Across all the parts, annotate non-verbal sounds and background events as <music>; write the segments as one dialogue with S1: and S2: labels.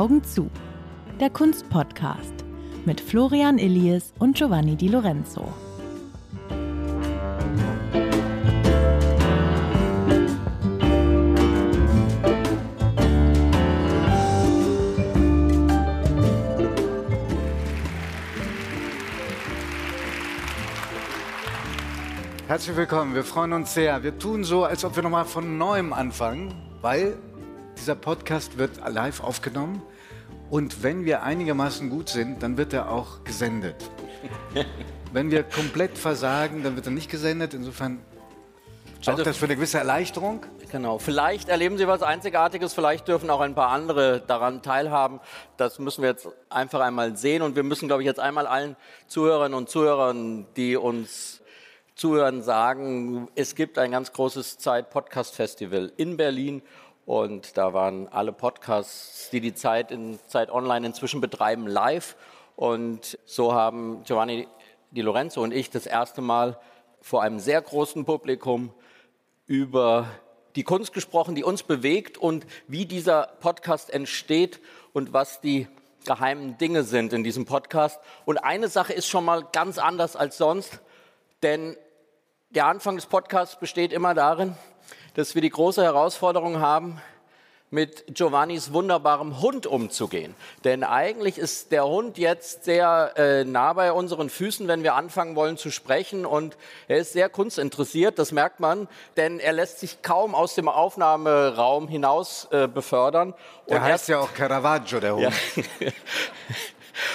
S1: Augen zu. Der Kunstpodcast mit Florian Illies und Giovanni Di Lorenzo.
S2: Herzlich willkommen, wir freuen uns sehr. Wir tun so, als ob wir nochmal von neuem anfangen, weil dieser Podcast wird live aufgenommen und wenn wir einigermaßen gut sind, dann wird er auch gesendet. <laughs> wenn wir komplett versagen, dann wird er nicht gesendet. Insofern sorgt also, das für eine gewisse Erleichterung.
S3: Genau. Vielleicht erleben Sie was Einzigartiges, vielleicht dürfen auch ein paar andere daran teilhaben. Das müssen wir jetzt einfach einmal sehen und wir müssen, glaube ich, jetzt einmal allen Zuhörerinnen und Zuhörern, die uns zuhören, sagen, es gibt ein ganz großes Zeit-Podcast-Festival in Berlin und da waren alle Podcasts, die die Zeit in Zeit Online inzwischen betreiben, live. Und so haben Giovanni Di Lorenzo und ich das erste Mal vor einem sehr großen Publikum über die Kunst gesprochen, die uns bewegt und wie dieser Podcast entsteht und was die geheimen Dinge sind in diesem Podcast. Und eine Sache ist schon mal ganz anders als sonst, denn der Anfang des Podcasts besteht immer darin, dass wir die große Herausforderung haben, mit Giovannis wunderbarem Hund umzugehen. Denn eigentlich ist der Hund jetzt sehr äh, nah bei unseren Füßen, wenn wir anfangen wollen zu sprechen. Und er ist sehr kunstinteressiert, das merkt man, denn er lässt sich kaum aus dem Aufnahmeraum hinaus äh, befördern.
S2: Der Und heißt ja auch Caravaggio, der Hund. Ja. <laughs>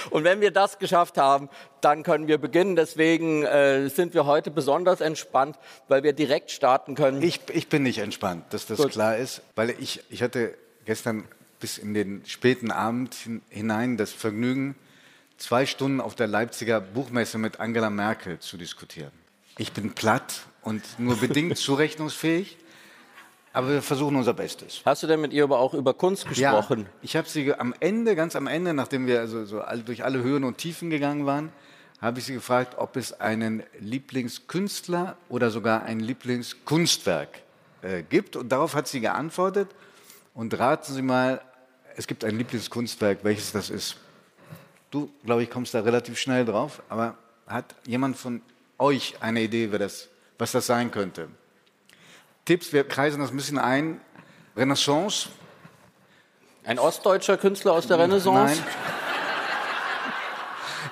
S3: Und wenn wir das geschafft haben, dann können wir beginnen. Deswegen äh, sind wir heute besonders entspannt, weil wir direkt starten können.
S2: Ich, ich bin nicht entspannt, dass das Gut. klar ist, weil ich, ich hatte gestern bis in den späten Abend hinein das Vergnügen, zwei Stunden auf der Leipziger Buchmesse mit Angela Merkel zu diskutieren. Ich bin platt und nur bedingt <laughs> zurechnungsfähig. Aber wir versuchen unser Bestes.
S3: Hast du denn mit ihr aber auch über Kunst gesprochen?
S2: Ja, ich habe sie am Ende, ganz am Ende, nachdem wir also so durch alle Höhen und Tiefen gegangen waren, habe ich sie gefragt, ob es einen Lieblingskünstler oder sogar ein Lieblingskunstwerk äh, gibt. Und darauf hat sie geantwortet. Und raten Sie mal, es gibt ein Lieblingskunstwerk, welches das ist. Du, glaube ich, kommst da relativ schnell drauf. Aber hat jemand von euch eine Idee, das, was das sein könnte? Tipps, wir kreisen das ein bisschen ein. Renaissance.
S3: Ein ostdeutscher Künstler aus der Renaissance?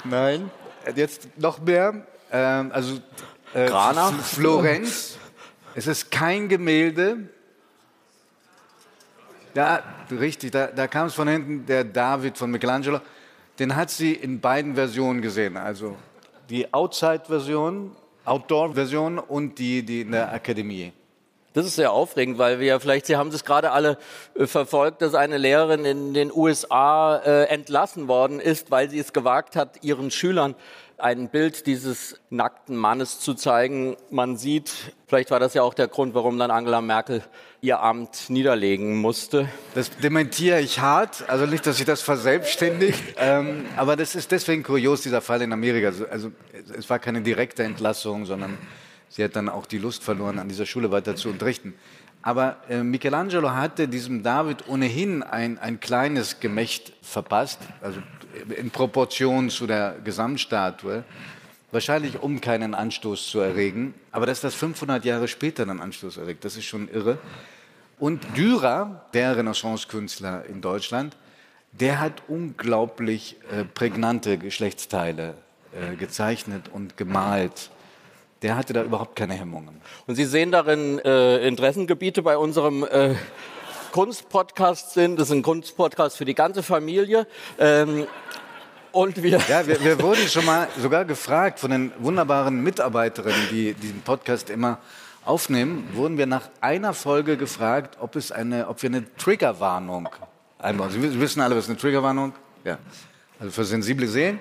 S2: Nein. Nein. Jetzt noch mehr. Ähm, also
S3: äh, Grana.
S2: Florenz. Es ist kein Gemälde. Da, richtig, da, da kam es von hinten, der David von Michelangelo. Den hat sie in beiden Versionen gesehen. Also die Outside-Version, Outdoor-Version und die, die in der Akademie.
S3: Das ist sehr aufregend, weil wir vielleicht, Sie haben das gerade alle äh, verfolgt, dass eine Lehrerin in den USA äh, entlassen worden ist, weil sie es gewagt hat, ihren Schülern ein Bild dieses nackten Mannes zu zeigen. Man sieht, vielleicht war das ja auch der Grund, warum dann Angela Merkel ihr Amt niederlegen musste.
S2: Das dementiere ich hart, also nicht, dass ich das verselbstständigt, ähm, aber das ist deswegen kurios, dieser Fall in Amerika. Also, also es war keine direkte Entlassung, sondern Sie hat dann auch die Lust verloren, an dieser Schule weiter zu unterrichten. Aber äh, Michelangelo hatte diesem David ohnehin ein, ein kleines Gemächt verpasst, also in Proportion zu der Gesamtstatue, wahrscheinlich um keinen Anstoß zu erregen. Aber dass das 500 Jahre später dann Anstoß erregt, das ist schon irre. Und Dürer, der Renaissance-Künstler in Deutschland, der hat unglaublich äh, prägnante Geschlechtsteile äh, gezeichnet und gemalt der hatte da überhaupt keine Hemmungen.
S3: Und Sie sehen darin äh, Interessengebiete bei unserem äh, Kunstpodcast sind. Das ist ein Kunstpodcast für die ganze Familie. Ähm, und wir
S2: ja, wir, wir wurden schon mal sogar gefragt von den wunderbaren Mitarbeiterinnen, die diesen Podcast immer aufnehmen, wurden wir nach einer Folge gefragt, ob, es eine, ob wir eine Triggerwarnung einbauen. Sie wissen alle, was eine Triggerwarnung? Ja. Also für sensible Seelen.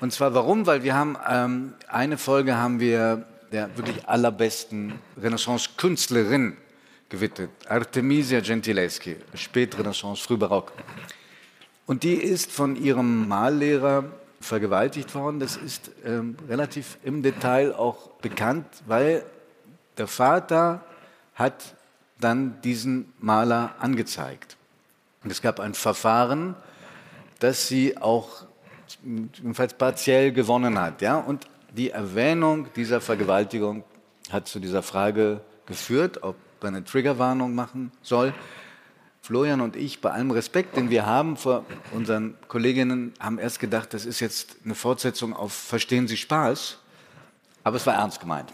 S2: Und zwar warum? Weil wir haben ähm, eine Folge haben wir der wirklich allerbesten Renaissance-Künstlerin gewidmet, Artemisia Gentileschi, Spätrenaissance, Frühbarock. Und die ist von ihrem Mallehrer vergewaltigt worden. Das ist ähm, relativ im Detail auch bekannt, weil der Vater hat dann diesen Maler angezeigt. Und es gab ein Verfahren, das sie auch jedenfalls partiell gewonnen hat. Ja? Und die Erwähnung dieser Vergewaltigung hat zu dieser Frage geführt, ob man eine Triggerwarnung machen soll. Florian und ich, bei allem Respekt, den wir haben vor unseren Kolleginnen, haben erst gedacht, das ist jetzt eine Fortsetzung auf Verstehen Sie Spaß. Aber es war ernst gemeint.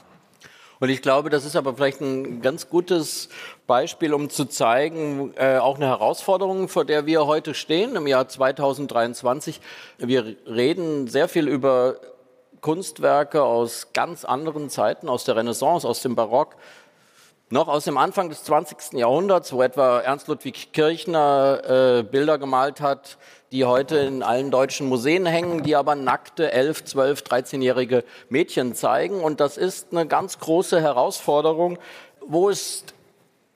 S3: Und ich glaube, das ist aber vielleicht ein ganz gutes Beispiel, um zu zeigen, äh, auch eine Herausforderung, vor der wir heute stehen im Jahr 2023. Wir reden sehr viel über Kunstwerke aus ganz anderen Zeiten, aus der Renaissance, aus dem Barock, noch aus dem Anfang des 20. Jahrhunderts, wo etwa Ernst Ludwig Kirchner äh, Bilder gemalt hat, die heute in allen deutschen Museen hängen, die aber nackte 11, 12, 13-jährige Mädchen zeigen. Und das ist eine ganz große Herausforderung. Wo ist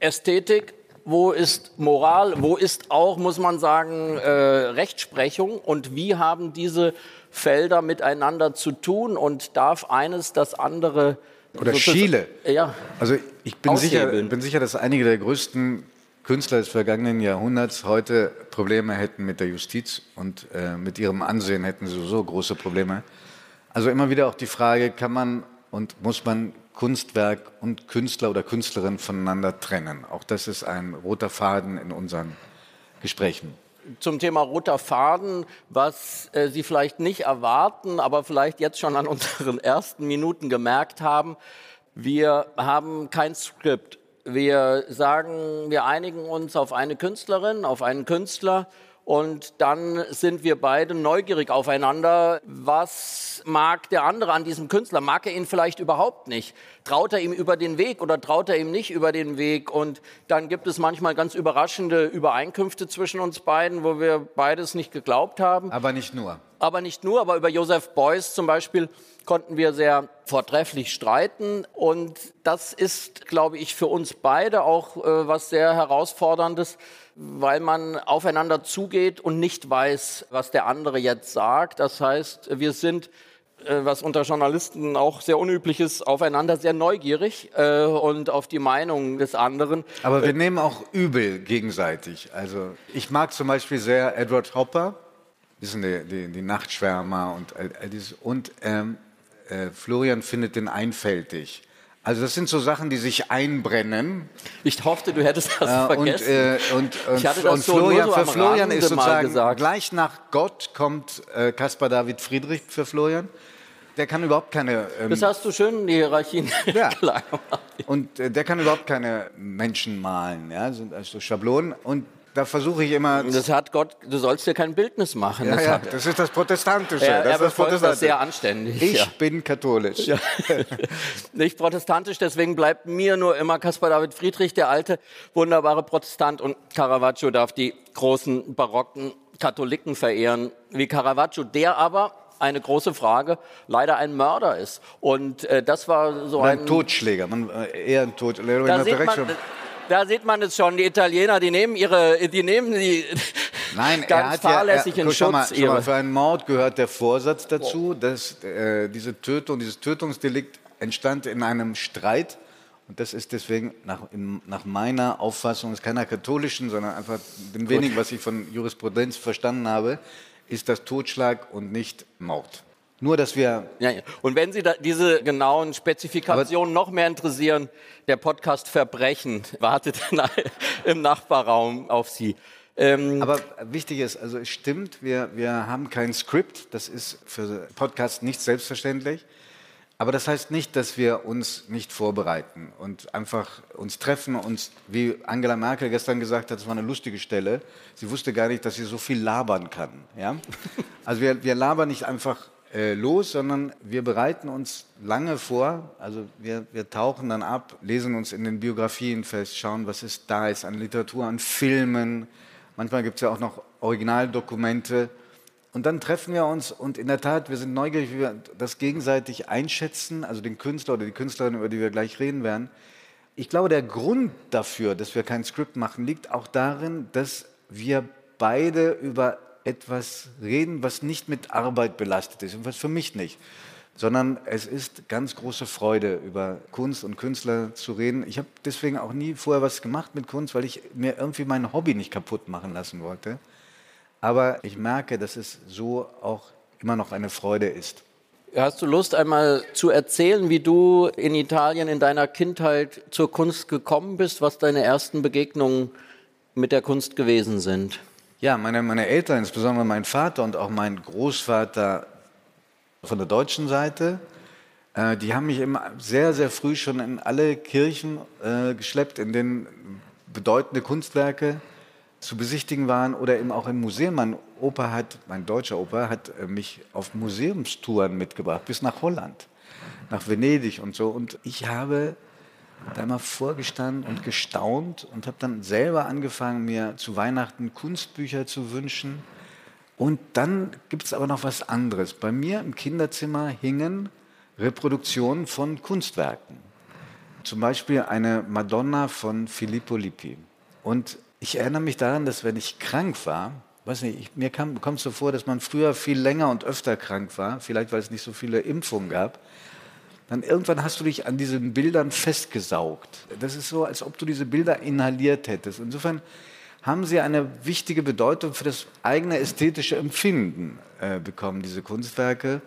S3: Ästhetik? Wo ist Moral? Wo ist auch, muss man sagen, äh, Rechtsprechung? Und wie haben diese Felder miteinander zu tun? Und darf eines das andere
S2: oder Chile. Ja. Also ich bin sicher, bin sicher, dass einige der größten Künstler des vergangenen Jahrhunderts heute Probleme hätten mit der Justiz und äh, mit ihrem Ansehen hätten sie so große Probleme. Also immer wieder auch die Frage, kann man und muss man Kunstwerk und Künstler oder Künstlerin voneinander trennen? Auch das ist ein roter Faden in unseren Gesprächen
S3: zum Thema roter Faden, was äh, Sie vielleicht nicht erwarten, aber vielleicht jetzt schon an <laughs> unseren ersten Minuten gemerkt haben. Wir haben kein Skript. Wir sagen, wir einigen uns auf eine Künstlerin, auf einen Künstler und dann sind wir beide neugierig aufeinander. Was mag der andere an diesem Künstler? Mag er ihn vielleicht überhaupt nicht? Traut er ihm über den Weg oder traut er ihm nicht über den Weg? Und dann gibt es manchmal ganz überraschende Übereinkünfte zwischen uns beiden, wo wir beides nicht geglaubt haben.
S2: Aber nicht nur.
S3: Aber nicht nur, aber über Joseph Beuys zum Beispiel konnten wir sehr vortrefflich streiten. Und das ist, glaube ich, für uns beide auch äh, was sehr herausforderndes weil man aufeinander zugeht und nicht weiß, was der andere jetzt sagt. Das heißt, wir sind äh, was unter Journalisten auch sehr unüblich ist, aufeinander sehr neugierig äh, und auf die Meinung des anderen.
S2: Aber wir äh, nehmen auch übel gegenseitig. Also ich mag zum Beispiel sehr Edward Hopper, die sind die, die, die Nachtschwärmer und all, dieses. Und ähm, äh, Florian findet den einfältig. Also das sind so Sachen, die sich einbrennen.
S3: Ich hoffte, du hättest das äh, vergessen.
S2: Und, äh, und, und, ich und so Florian, so für Florian ist sozusagen gleich nach Gott kommt äh, Caspar David Friedrich für Florian. Der kann überhaupt keine.
S3: Ähm, das hast du schön in die Hierarchien <laughs>
S2: ja. klar gemacht. Und äh, der kann überhaupt keine Menschen malen, ja, sind also Schablonen. Und da versuche ich immer.
S3: Das hat Gott, du sollst dir kein Bildnis machen.
S2: Ja,
S3: das,
S2: ja, das ist das Protestantische.
S3: Er,
S2: das
S3: ist das, das sehr anständig.
S2: Ich ja. bin katholisch. Ja. <laughs>
S3: Nicht protestantisch, deswegen bleibt mir nur immer Caspar David Friedrich, der alte, wunderbare Protestant. Und Caravaggio darf die großen barocken Katholiken verehren wie Caravaggio, der aber eine große Frage, leider ein Mörder ist. Und äh, das war so
S2: ein... Ein Totschläger, man, äh, eher ein Totschläger.
S3: Da sieht man, da sieht man es schon, die Italiener, die nehmen ihre, die nehmen die <laughs>
S2: Nein, ganz fahrlässig ja, er, in Schutz. Mal, mal, für einen Mord gehört der Vorsatz dazu, dass äh, diese Tötung, dieses Tötungsdelikt entstand in einem Streit. Und das ist deswegen nach, in, nach meiner Auffassung, ist keiner katholischen, sondern einfach dem wenigen, was ich von Jurisprudenz verstanden habe, ist das Totschlag und nicht Mord. Nur, dass wir.
S3: Ja, ja. Und wenn Sie diese genauen Spezifikationen noch mehr interessieren, der Podcast Verbrechen wartet im Nachbarraum auf Sie.
S2: Ähm, aber wichtig ist, also es stimmt, wir, wir haben kein Skript, das ist für Podcast nicht selbstverständlich. Aber das heißt nicht, dass wir uns nicht vorbereiten und einfach uns treffen, uns, wie Angela Merkel gestern gesagt hat, das war eine lustige Stelle. Sie wusste gar nicht, dass sie so viel labern kann. Ja? <laughs> Also wir, wir labern nicht einfach äh, los, sondern wir bereiten uns lange vor. Also wir, wir tauchen dann ab, lesen uns in den Biografien fest, schauen, was ist da ist an Literatur, an Filmen. Manchmal gibt es ja auch noch Originaldokumente. Und dann treffen wir uns und in der Tat, wir sind neugierig, wie wir das gegenseitig einschätzen, also den Künstler oder die Künstlerin, über die wir gleich reden werden. Ich glaube, der Grund dafür, dass wir kein Skript machen, liegt auch darin, dass wir beide über etwas reden, was nicht mit Arbeit belastet ist und was für mich nicht sondern es ist ganz große Freude, über Kunst und Künstler zu reden. Ich habe deswegen auch nie vorher was gemacht mit Kunst, weil ich mir irgendwie mein Hobby nicht kaputt machen lassen wollte. Aber ich merke, dass es so auch immer noch eine Freude ist.
S3: Hast du Lust, einmal zu erzählen, wie du in Italien in deiner Kindheit zur Kunst gekommen bist, was deine ersten Begegnungen mit der Kunst gewesen sind?
S2: Ja, meine, meine Eltern, insbesondere mein Vater und auch mein Großvater, von der deutschen Seite. Äh, die haben mich immer sehr, sehr früh schon in alle Kirchen äh, geschleppt, in denen bedeutende Kunstwerke zu besichtigen waren oder eben auch im Museum. Mein Opa hat, mein deutscher Opa hat äh, mich auf Museumstouren mitgebracht, bis nach Holland, nach Venedig und so. Und ich habe da immer vorgestanden und gestaunt und habe dann selber angefangen, mir zu Weihnachten Kunstbücher zu wünschen und dann gibt es aber noch was anderes. Bei mir im Kinderzimmer hingen Reproduktionen von Kunstwerken. Zum Beispiel eine Madonna von Filippo Lippi. Und ich erinnere mich daran, dass wenn ich krank war, weiß nicht, ich, mir kam, kommt so vor, dass man früher viel länger und öfter krank war, vielleicht weil es nicht so viele Impfungen gab, dann irgendwann hast du dich an diesen Bildern festgesaugt. Das ist so, als ob du diese Bilder inhaliert hättest. Insofern haben sie eine wichtige Bedeutung für das eigene ästhetische Empfinden äh, bekommen, diese Kunstwerke.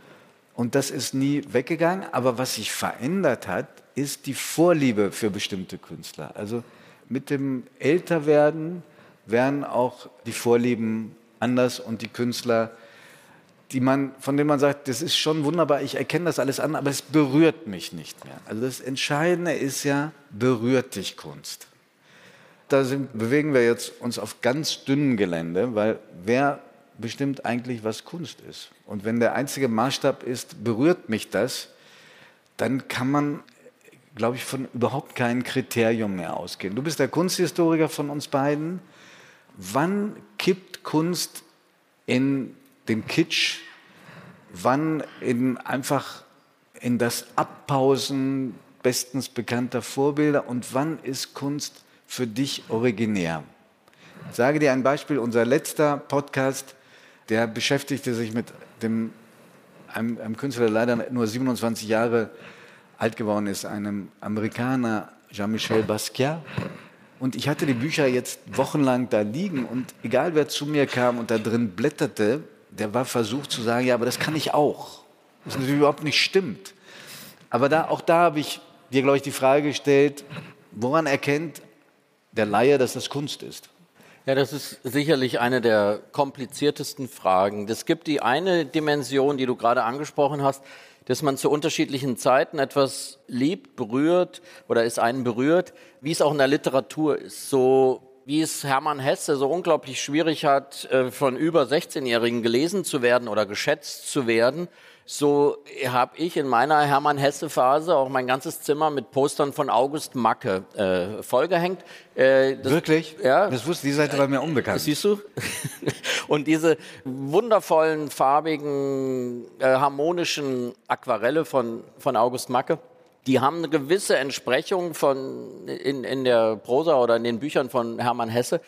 S2: Und das ist nie weggegangen. Aber was sich verändert hat, ist die Vorliebe für bestimmte Künstler. Also mit dem Älterwerden werden auch die Vorlieben anders und die Künstler, die man, von denen man sagt, das ist schon wunderbar, ich erkenne das alles an, aber es berührt mich nicht mehr. Also das Entscheidende ist ja, berührt dich Kunst? da sind, bewegen wir jetzt uns auf ganz dünnem Gelände, weil wer bestimmt eigentlich, was Kunst ist? Und wenn der einzige Maßstab ist, berührt mich das, dann kann man, glaube ich, von überhaupt keinem Kriterium mehr ausgehen. Du bist der Kunsthistoriker von uns beiden. Wann kippt Kunst in den Kitsch? Wann in einfach in das Abpausen bestens bekannter Vorbilder? Und wann ist Kunst für dich originär? Ich sage dir ein Beispiel. Unser letzter Podcast, der beschäftigte sich mit dem, einem, einem Künstler, der leider nur 27 Jahre alt geworden ist, einem Amerikaner, Jean-Michel Basquiat. Und ich hatte die Bücher jetzt wochenlang da liegen und egal wer zu mir kam und da drin blätterte, der war versucht zu sagen, ja, aber das kann ich auch. Das natürlich überhaupt nicht stimmt. Aber da, auch da habe ich dir, glaube ich, die Frage gestellt, woran erkennt der Laie, dass das Kunst ist?
S3: Ja, das ist sicherlich eine der kompliziertesten Fragen. Es gibt die eine Dimension, die du gerade angesprochen hast, dass man zu unterschiedlichen Zeiten etwas liebt, berührt oder es einen berührt, wie es auch in der Literatur ist. So wie es Hermann Hesse so unglaublich schwierig hat, äh, von über 16-Jährigen gelesen zu werden oder geschätzt zu werden, so habe ich in meiner Hermann Hesse Phase auch mein ganzes Zimmer mit Postern von August Macke äh, vollgehängt.
S2: Äh, das, Wirklich? Ja. Das wusste die Seite war mir unbekannt.
S3: Siehst du? <laughs> Und diese wundervollen, farbigen, äh, harmonischen Aquarelle von, von August Macke, die haben eine gewisse Entsprechung von in, in der Prosa oder in den Büchern von Hermann Hesse.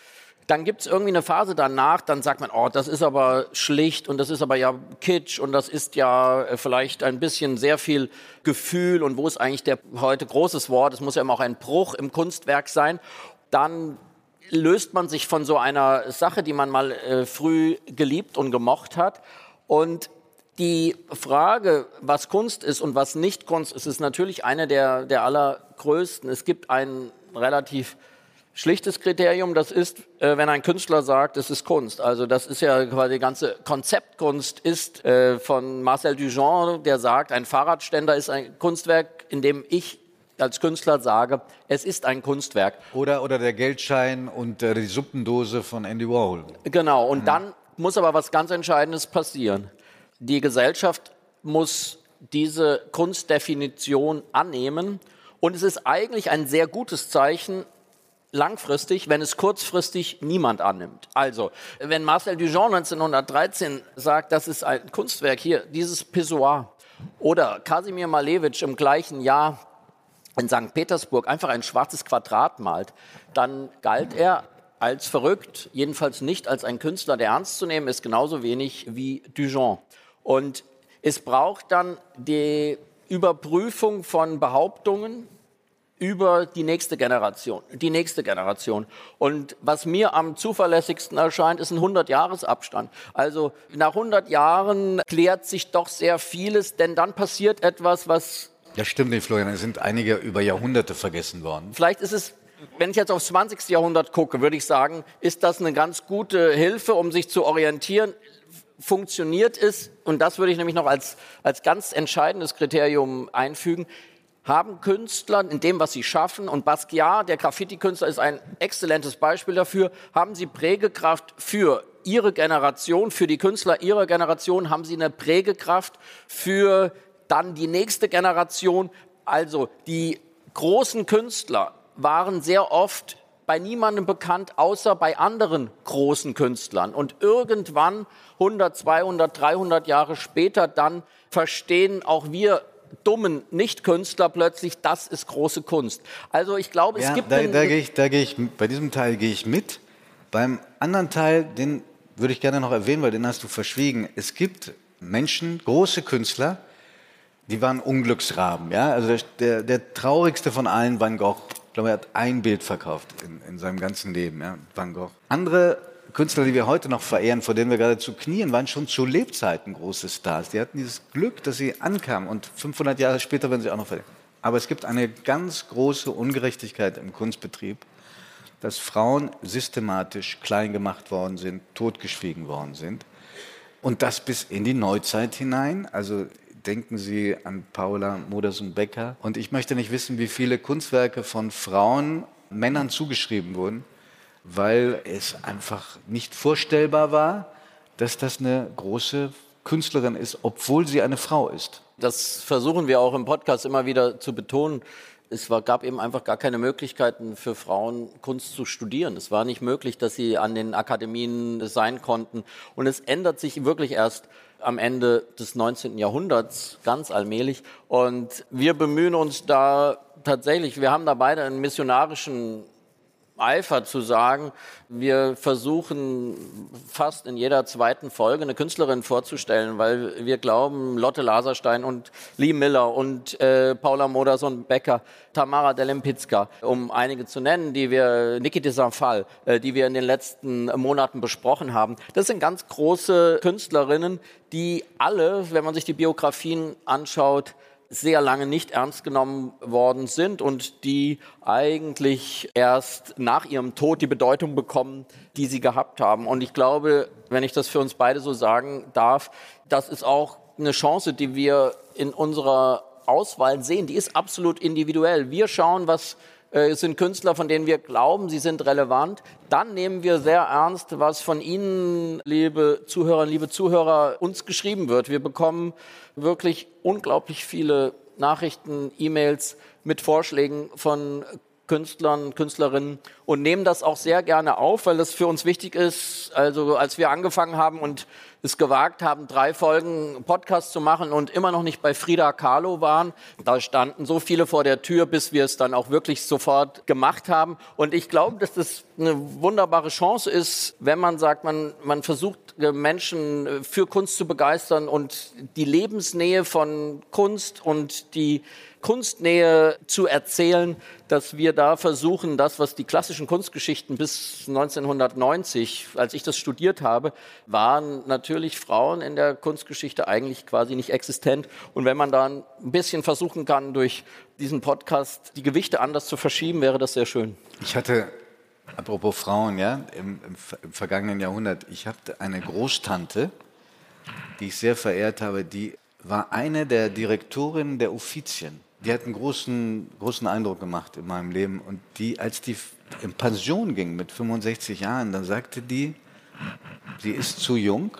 S3: Dann gibt es irgendwie eine Phase danach, dann sagt man, oh, das ist aber schlicht und das ist aber ja kitsch und das ist ja äh, vielleicht ein bisschen sehr viel Gefühl und wo ist eigentlich der heute großes Wort, es muss ja immer auch ein Bruch im Kunstwerk sein, dann löst man sich von so einer Sache, die man mal äh, früh geliebt und gemocht hat. Und die Frage, was Kunst ist und was nicht Kunst ist, ist natürlich eine der, der allergrößten. Es gibt einen relativ schlichtes Kriterium, das ist, äh, wenn ein Künstler sagt, es ist Kunst. Also das ist ja quasi die ganze Konzeptkunst ist äh, von Marcel Duchamp, der sagt, ein Fahrradständer ist ein Kunstwerk, in dem ich als Künstler sage, es ist ein Kunstwerk.
S2: Oder, oder der Geldschein und äh, die Suppendose von Andy Warhol.
S3: Genau, und mhm. dann muss aber was ganz Entscheidendes passieren. Die Gesellschaft muss diese Kunstdefinition annehmen und es ist eigentlich ein sehr gutes Zeichen, langfristig, wenn es kurzfristig niemand annimmt. Also, wenn Marcel Duchamp 1913 sagt, das ist ein Kunstwerk hier, dieses Pissoir, oder Kasimir Malevich im gleichen Jahr in St. Petersburg einfach ein schwarzes Quadrat malt, dann galt er als verrückt, jedenfalls nicht als ein Künstler, der ernst zu nehmen ist, genauso wenig wie Dujon. Und es braucht dann die Überprüfung von Behauptungen, über die nächste Generation, die nächste Generation. Und was mir am zuverlässigsten erscheint, ist ein 100-Jahres-Abstand. Also nach 100 Jahren klärt sich doch sehr vieles, denn dann passiert etwas, was...
S2: Ja, stimmt nicht, Florian. Es sind einige über Jahrhunderte vergessen worden.
S3: Vielleicht ist es wenn ich jetzt aufs 20. Jahrhundert gucke, würde ich sagen, ist das eine ganz gute Hilfe, um sich zu orientieren. Funktioniert es, und das würde ich nämlich noch als, als ganz entscheidendes Kriterium einfügen, haben Künstler in dem, was sie schaffen, und Basquiat, der Graffiti-Künstler, ist ein exzellentes Beispiel dafür, haben sie Prägekraft für ihre Generation, für die Künstler ihrer Generation, haben sie eine Prägekraft für dann die nächste Generation. Also die großen Künstler waren sehr oft bei niemandem bekannt, außer bei anderen großen Künstlern. Und irgendwann, 100, 200, 300 Jahre später, dann verstehen auch wir dummen Nichtkünstler plötzlich, das ist große Kunst. Also ich glaube,
S2: ja,
S3: es gibt...
S2: Da, da gehe ich, da gehe ich, bei diesem Teil gehe ich mit. Beim anderen Teil, den würde ich gerne noch erwähnen, weil den hast du verschwiegen. Es gibt Menschen, große Künstler, die waren Unglücksraben. Ja? Also der, der, der traurigste von allen, Van Gogh. Ich glaube, er hat ein Bild verkauft in, in seinem ganzen Leben, ja? Van Gogh. Andere Künstler, die wir heute noch verehren, vor denen wir gerade zu knien, waren schon zu Lebzeiten große Stars. Die hatten dieses Glück, dass sie ankamen und 500 Jahre später werden sie auch noch verehren. Aber es gibt eine ganz große Ungerechtigkeit im Kunstbetrieb, dass Frauen systematisch klein gemacht worden sind, totgeschwiegen worden sind. Und das bis in die Neuzeit hinein. Also denken Sie an Paula Modersohn-Becker. Und ich möchte nicht wissen, wie viele Kunstwerke von Frauen Männern zugeschrieben wurden weil es einfach nicht vorstellbar war, dass das eine große Künstlerin ist, obwohl sie eine Frau ist.
S3: Das versuchen wir auch im Podcast immer wieder zu betonen. Es war, gab eben einfach gar keine Möglichkeiten für Frauen, Kunst zu studieren. Es war nicht möglich, dass sie an den Akademien sein konnten. Und es ändert sich wirklich erst am Ende des 19. Jahrhunderts ganz allmählich. Und wir bemühen uns da tatsächlich, wir haben da beide einen missionarischen Eifer zu sagen, wir versuchen fast in jeder zweiten Folge eine Künstlerin vorzustellen, weil wir glauben, Lotte Laserstein und Lee Miller und äh, Paula Modersohn-Becker, Tamara Delempicka, um einige zu nennen, die wir, Niki de Sanfal, äh, die wir in den letzten Monaten besprochen haben. Das sind ganz große Künstlerinnen, die alle, wenn man sich die Biografien anschaut, sehr lange nicht ernst genommen worden sind und die eigentlich erst nach ihrem Tod die Bedeutung bekommen, die sie gehabt haben. Und ich glaube, wenn ich das für uns beide so sagen darf, das ist auch eine Chance, die wir in unserer Auswahl sehen. Die ist absolut individuell. Wir schauen, was es sind Künstler, von denen wir glauben, sie sind relevant. Dann nehmen wir sehr ernst, was von Ihnen, liebe Zuhörerinnen, liebe Zuhörer, uns geschrieben wird. Wir bekommen wirklich unglaublich viele Nachrichten, E-Mails mit Vorschlägen von Künstlern, Künstlerinnen und nehmen das auch sehr gerne auf, weil das für uns wichtig ist. Also als wir angefangen haben und es gewagt haben, drei Folgen Podcast zu machen und immer noch nicht bei Frida Kahlo waren, da standen so viele vor der Tür, bis wir es dann auch wirklich sofort gemacht haben. Und ich glaube, dass das eine wunderbare Chance ist, wenn man sagt, man, man versucht Menschen für Kunst zu begeistern und die Lebensnähe von Kunst und die Kunstnähe zu erzählen, dass wir da versuchen, das, was die klassischen Kunstgeschichten bis 1990, als ich das studiert habe, waren natürlich Frauen in der Kunstgeschichte eigentlich quasi nicht existent. Und wenn man da ein bisschen versuchen kann, durch diesen Podcast die Gewichte anders zu verschieben, wäre das sehr schön.
S2: Ich hatte Apropos Frauen, ja, im, im, im vergangenen Jahrhundert, ich hatte eine Großtante, die ich sehr verehrt habe, die war eine der Direktorinnen der Uffizien die hat einen großen, großen Eindruck gemacht in meinem Leben. Und die, als die in Pension ging mit 65 Jahren, dann sagte die, sie ist zu jung,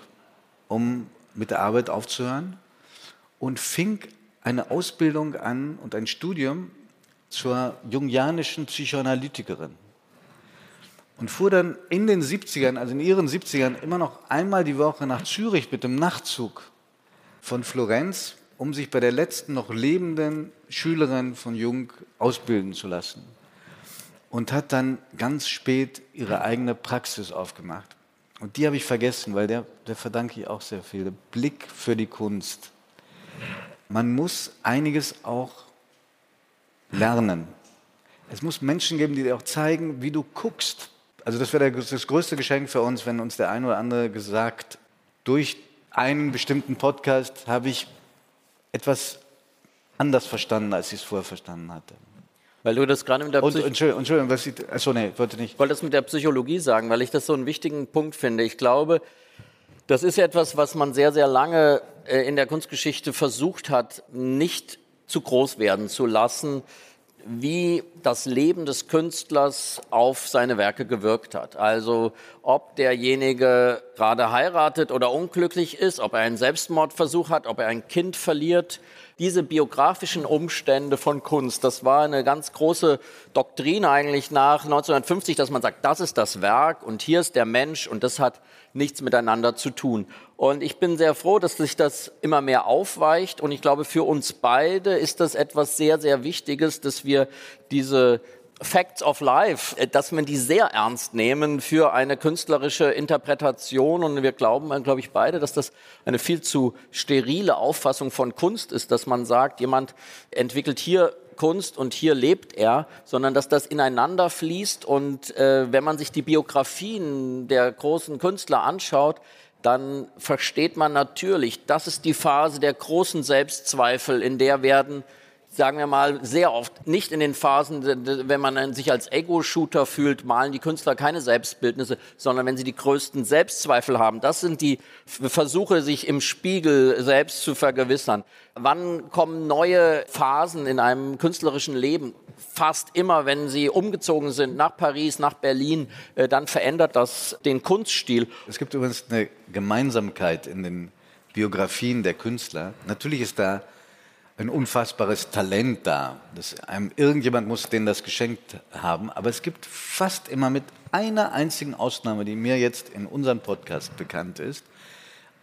S2: um mit der Arbeit aufzuhören und fing eine Ausbildung an und ein Studium zur jungianischen Psychoanalytikerin. Und fuhr dann in den 70ern, also in ihren 70ern, immer noch einmal die Woche nach Zürich mit dem Nachtzug von Florenz um sich bei der letzten noch lebenden Schülerin von Jung ausbilden zu lassen. Und hat dann ganz spät ihre eigene Praxis aufgemacht. Und die habe ich vergessen, weil der, der verdanke ich auch sehr viel. Der Blick für die Kunst. Man muss einiges auch lernen. Es muss Menschen geben, die dir auch zeigen, wie du guckst. Also das wäre das größte Geschenk für uns, wenn uns der eine oder andere gesagt, durch einen bestimmten Podcast habe ich etwas anders verstanden, als ich es vorher verstanden hatte.
S3: Weil du das gerade mit der
S2: Und, Entschuldigung, Entschuldigung, was ich, achso, nee, wollte nicht.
S3: Ich wollte das mit der Psychologie sagen, weil ich das so einen wichtigen Punkt finde. Ich glaube, das ist etwas, was man sehr, sehr lange äh, in der Kunstgeschichte versucht hat, nicht zu groß werden zu lassen, wie das Leben des Künstlers auf seine Werke gewirkt hat. Also ob derjenige gerade heiratet oder unglücklich ist, ob er einen Selbstmordversuch hat, ob er ein Kind verliert, diese biografischen Umstände von Kunst, das war eine ganz große Doktrin eigentlich nach 1950, dass man sagt, das ist das Werk und hier ist der Mensch und das hat nichts miteinander zu tun. Und ich bin sehr froh, dass sich das immer mehr aufweicht und ich glaube, für uns beide ist das etwas sehr, sehr Wichtiges, dass wir diese Facts of Life, äh, dass man die sehr ernst nehmen für eine künstlerische Interpretation. Und wir glauben, glaube ich, beide, dass das eine viel zu sterile Auffassung von Kunst ist, dass man sagt, jemand entwickelt hier Kunst und hier lebt er, sondern dass das ineinander fließt. Und äh, wenn man sich die Biografien der großen Künstler anschaut, dann versteht man natürlich, das ist die Phase der großen Selbstzweifel, in der werden sagen wir mal, sehr oft nicht in den Phasen, wenn man sich als Ego-Shooter fühlt, malen die Künstler keine Selbstbildnisse, sondern wenn sie die größten Selbstzweifel haben. Das sind die Versuche, sich im Spiegel selbst zu vergewissern. Wann kommen neue Phasen in einem künstlerischen Leben? Fast immer, wenn sie umgezogen sind nach Paris, nach Berlin, äh, dann verändert das den Kunststil.
S2: Es gibt übrigens eine Gemeinsamkeit in den Biografien der Künstler. Natürlich ist da ein unfassbares Talent da. Das, einem, irgendjemand muss denen das geschenkt haben. Aber es gibt fast immer mit einer einzigen Ausnahme, die mir jetzt in unserem Podcast bekannt ist,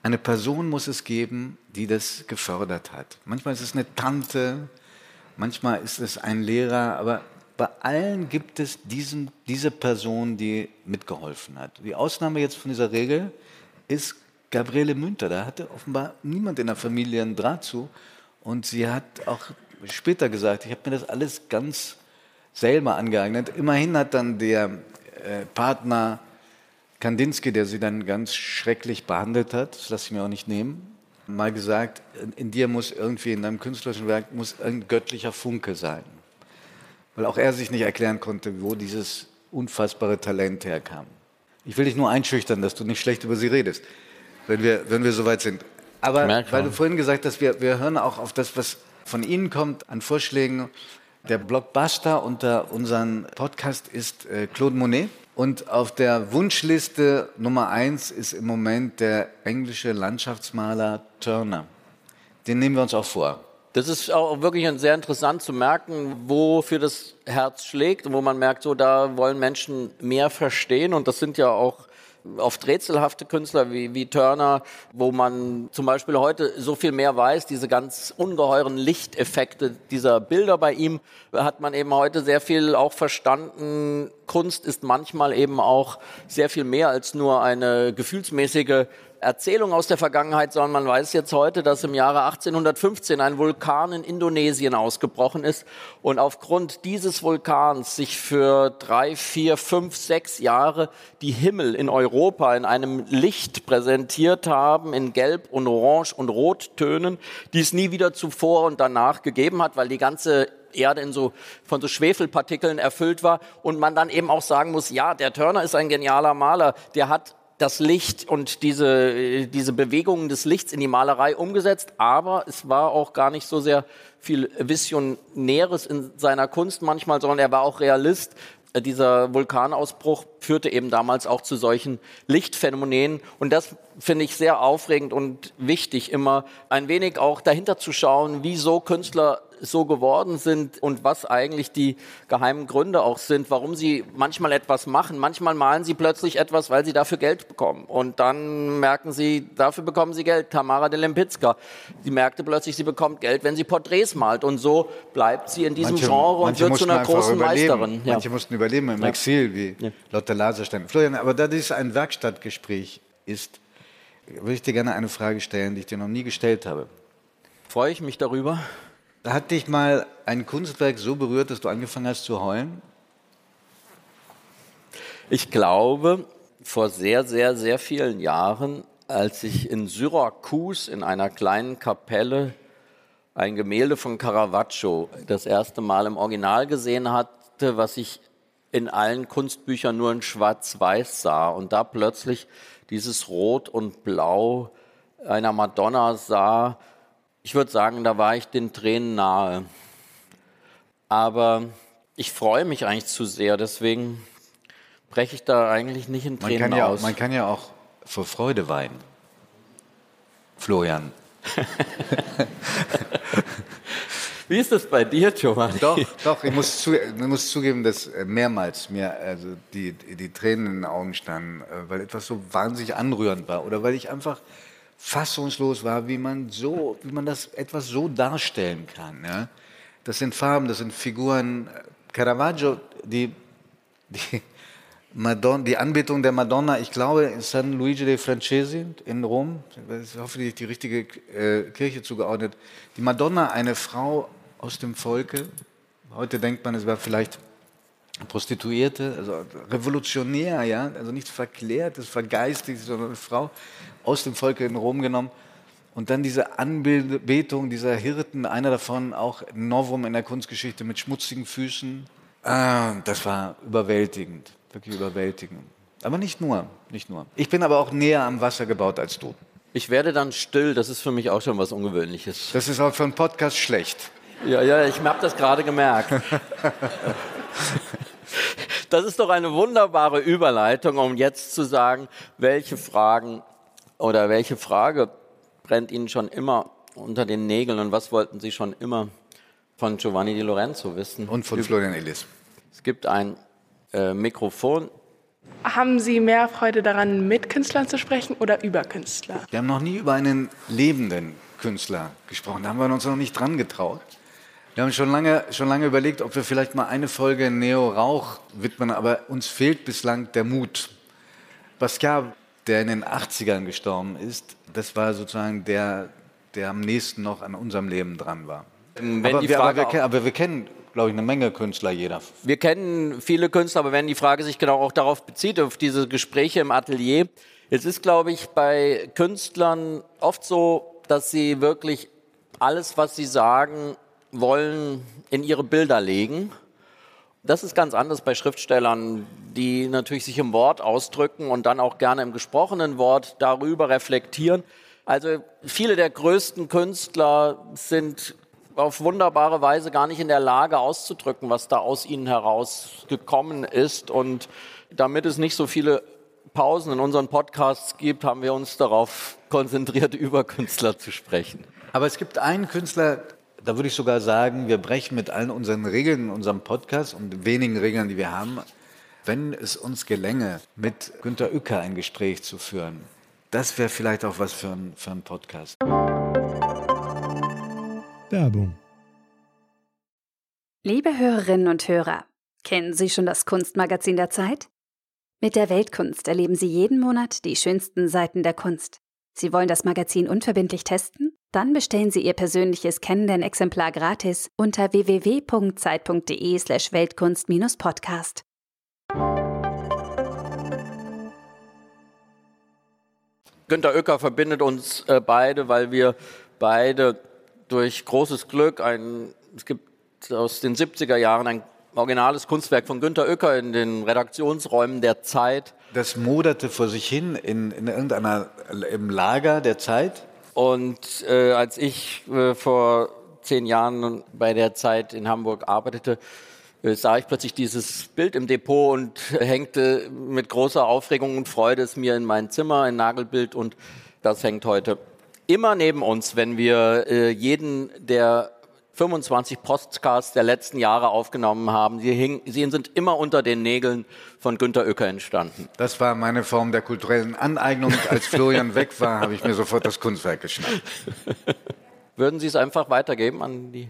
S2: eine Person muss es geben, die das gefördert hat. Manchmal ist es eine Tante, manchmal ist es ein Lehrer, aber bei allen gibt es diesen, diese Person, die mitgeholfen hat. Die Ausnahme jetzt von dieser Regel ist Gabriele Münter. Da hatte offenbar niemand in der Familie einen Draht zu. Und sie hat auch später gesagt, ich habe mir das alles ganz selber angeeignet. Immerhin hat dann der äh, Partner Kandinsky, der sie dann ganz schrecklich behandelt hat, das lasse ich mir auch nicht nehmen, mal gesagt, in, in dir muss irgendwie, in deinem künstlerischen Werk, muss ein göttlicher Funke sein. Weil auch er sich nicht erklären konnte, wo dieses unfassbare Talent herkam. Ich will dich nur einschüchtern, dass du nicht schlecht über sie redest, wenn wir, wenn wir soweit sind. Aber weil du vorhin gesagt hast, wir, wir hören auch auf das, was von Ihnen kommt an Vorschlägen. Der Blockbuster unter unserem Podcast ist äh, Claude Monet. Und auf der Wunschliste Nummer eins ist im Moment der englische Landschaftsmaler Turner. Den nehmen wir uns auch vor.
S3: Das ist auch wirklich sehr interessant zu merken, wofür das Herz schlägt und wo man merkt, so da wollen Menschen mehr verstehen. Und das sind ja auch oft rätselhafte Künstler wie, wie Turner, wo man zum Beispiel heute so viel mehr weiß, diese ganz ungeheuren Lichteffekte dieser Bilder bei ihm, hat man eben heute sehr viel auch verstanden. Kunst ist manchmal eben auch sehr viel mehr als nur eine gefühlsmäßige Erzählung aus der Vergangenheit, sondern man weiß jetzt heute, dass im Jahre 1815 ein Vulkan in Indonesien ausgebrochen ist und aufgrund dieses Vulkans sich für drei, vier, fünf, sechs Jahre die Himmel in Europa in einem Licht präsentiert haben, in Gelb und Orange und Rottönen, die es nie wieder zuvor und danach gegeben hat, weil die ganze Erde in so, von so Schwefelpartikeln erfüllt war und man dann eben auch sagen muss, ja, der Turner ist ein genialer Maler, der hat das Licht und diese, diese Bewegungen des Lichts in die Malerei umgesetzt, aber es war auch gar nicht so sehr viel Visionäres in seiner Kunst manchmal, sondern er war auch Realist. Dieser Vulkanausbruch führte eben damals auch zu solchen Lichtphänomenen. Und das finde ich sehr aufregend und wichtig, immer ein wenig auch dahinter zu schauen, wieso Künstler so geworden sind und was eigentlich die geheimen Gründe auch sind, warum sie manchmal etwas machen. Manchmal malen sie plötzlich etwas, weil sie dafür Geld bekommen. Und dann merken sie, dafür bekommen sie Geld. Tamara de Lempicka, sie merkte plötzlich, sie bekommt Geld, wenn sie Porträts malt. Und so bleibt sie in diesem manche, Genre und wird zu einer großen Meisterin.
S2: Ja. Manche mussten überleben im ja. Exil, wie ja. Lotte Laserstein. Florian, aber da dies ein Werkstattgespräch ist, würde ich dir gerne eine Frage stellen, die ich dir noch nie gestellt habe.
S3: Freue ich mich darüber.
S2: Hat dich mal ein Kunstwerk so berührt, dass du angefangen hast zu heulen?
S3: Ich glaube, vor sehr, sehr, sehr vielen Jahren, als ich in Syrakus in einer kleinen Kapelle ein Gemälde von Caravaggio das erste Mal im Original gesehen hatte, was ich in allen Kunstbüchern nur in Schwarz-Weiß sah und da plötzlich dieses Rot und Blau einer Madonna sah, ich würde sagen, da war ich den Tränen nahe. Aber ich freue mich eigentlich zu sehr, deswegen breche ich da eigentlich nicht in Tränen
S2: man kann ja
S3: aus.
S2: Auch, man kann ja auch vor Freude weinen. Florian. <laughs>
S3: Wie ist das bei dir, Giovanni?
S2: Doch, doch, ich muss, zu, ich muss zugeben, dass äh, mehrmals mir also die, die Tränen in den Augen standen, äh, weil etwas so wahnsinnig anrührend war oder weil ich einfach fassungslos war, wie man, so, wie man das etwas so darstellen kann. Ja? Das sind Farben, das sind Figuren. Caravaggio, die, die, Madonna, die Anbetung der Madonna, ich glaube, in San Luigi dei Francesi in Rom, das ist hoffentlich die richtige äh, Kirche zugeordnet, die Madonna, eine Frau aus dem Volke, heute denkt man, es war vielleicht Prostituierte, also revolutionär, ja, also nicht verklärtes, vergeistigt, sondern eine Frau aus dem Volke in Rom genommen. Und dann diese Anbetung dieser Hirten, einer davon auch Novum in der Kunstgeschichte mit schmutzigen Füßen. Ah, das war überwältigend, wirklich überwältigend. Aber nicht nur, nicht nur. Ich bin aber auch näher am Wasser gebaut als du.
S3: Ich werde dann still, das ist für mich auch schon was Ungewöhnliches.
S2: Das ist auch für einen Podcast schlecht.
S3: Ja, ja, ich habe das gerade gemerkt. <laughs> Das ist doch eine wunderbare Überleitung, um jetzt zu sagen, welche Fragen oder welche Frage brennt Ihnen schon immer unter den Nägeln und was wollten Sie schon immer von Giovanni Di Lorenzo wissen?
S2: Und von Florian Ellis.
S3: Es gibt ein äh, Mikrofon.
S4: Haben Sie mehr Freude daran, mit Künstlern zu sprechen oder über Künstler?
S2: Wir haben noch nie über einen lebenden Künstler gesprochen. Da haben wir uns noch nicht dran getraut. Wir haben schon lange, schon lange überlegt, ob wir vielleicht mal eine Folge Neo Rauch widmen, aber uns fehlt bislang der Mut. Pascal, der in den 80ern gestorben ist, das war sozusagen der, der am nächsten noch an unserem Leben dran war. Aber wir, aber, wir, aber wir kennen glaube ich, eine Menge Künstler jeder.
S3: Wir kennen viele Künstler, aber wenn die Frage sich genau auch darauf bezieht, auf diese Gespräche im Atelier, es ist, glaube ich, bei Künstlern oft so, dass sie wirklich alles, was sie sagen, wollen in ihre Bilder legen. Das ist ganz anders bei Schriftstellern, die natürlich sich im Wort ausdrücken und dann auch gerne im gesprochenen Wort darüber reflektieren. Also viele der größten Künstler sind auf wunderbare Weise gar nicht in der Lage auszudrücken, was da aus ihnen herausgekommen ist. Und damit es nicht so viele Pausen in unseren Podcasts gibt, haben wir uns darauf konzentriert, <laughs> über Künstler zu sprechen.
S2: Aber es gibt einen Künstler, da würde ich sogar sagen, wir brechen mit allen unseren Regeln in unserem Podcast und wenigen Regeln, die wir haben, wenn es uns gelänge, mit Günter Uecker ein Gespräch zu führen. Das wäre vielleicht auch was für, ein, für einen Podcast.
S5: Werbung.
S6: Liebe Hörerinnen und Hörer, kennen Sie schon das Kunstmagazin der Zeit? Mit der Weltkunst erleben Sie jeden Monat die schönsten Seiten der Kunst. Sie wollen das Magazin unverbindlich testen? Dann bestellen Sie Ihr persönliches Kennenden-Exemplar gratis unter www.zeit.de/slash Weltkunst-Podcast.
S3: Günter Oecker verbindet uns äh, beide, weil wir beide durch großes Glück ein, es gibt aus den 70er Jahren ein originales Kunstwerk von Günter Oecker in den Redaktionsräumen der Zeit.
S2: Das moderte vor sich hin in, in irgendeiner, im Lager der Zeit?
S3: Und äh, als ich äh, vor zehn Jahren bei der Zeit in Hamburg arbeitete, äh, sah ich plötzlich dieses Bild im Depot und hängte mit großer Aufregung und Freude es mir in mein Zimmer, ein Nagelbild. Und das hängt heute immer neben uns, wenn wir äh, jeden der 25 Podcasts der letzten Jahre aufgenommen haben. Sie, hing, sie sind immer unter den Nägeln von Günter Uecker entstanden.
S2: Das war meine Form der kulturellen Aneignung. Als Florian weg war, habe ich mir sofort das Kunstwerk geschnappt. <laughs>
S3: Würden Sie es einfach weitergeben an die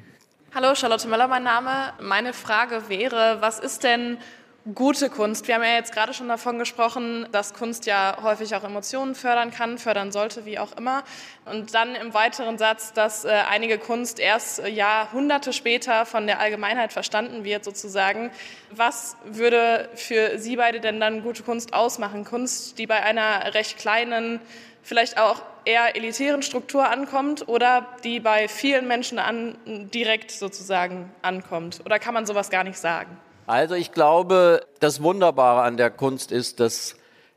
S4: Hallo, Charlotte Möller, mein Name. Meine Frage wäre, was ist denn gute Kunst? Wir haben ja jetzt gerade schon davon gesprochen, dass Kunst ja häufig auch Emotionen fördern kann, fördern sollte, wie auch immer. Und dann im weiteren Satz, dass äh, einige Kunst erst äh, Jahrhunderte später von der Allgemeinheit verstanden wird, sozusagen. Was würde für Sie beide denn dann gute Kunst ausmachen? Kunst, die bei einer recht kleinen vielleicht auch eher elitären Struktur ankommt oder die bei vielen Menschen an, direkt sozusagen ankommt? Oder kann man sowas gar nicht sagen?
S3: Also ich glaube, das Wunderbare an der Kunst ist, dass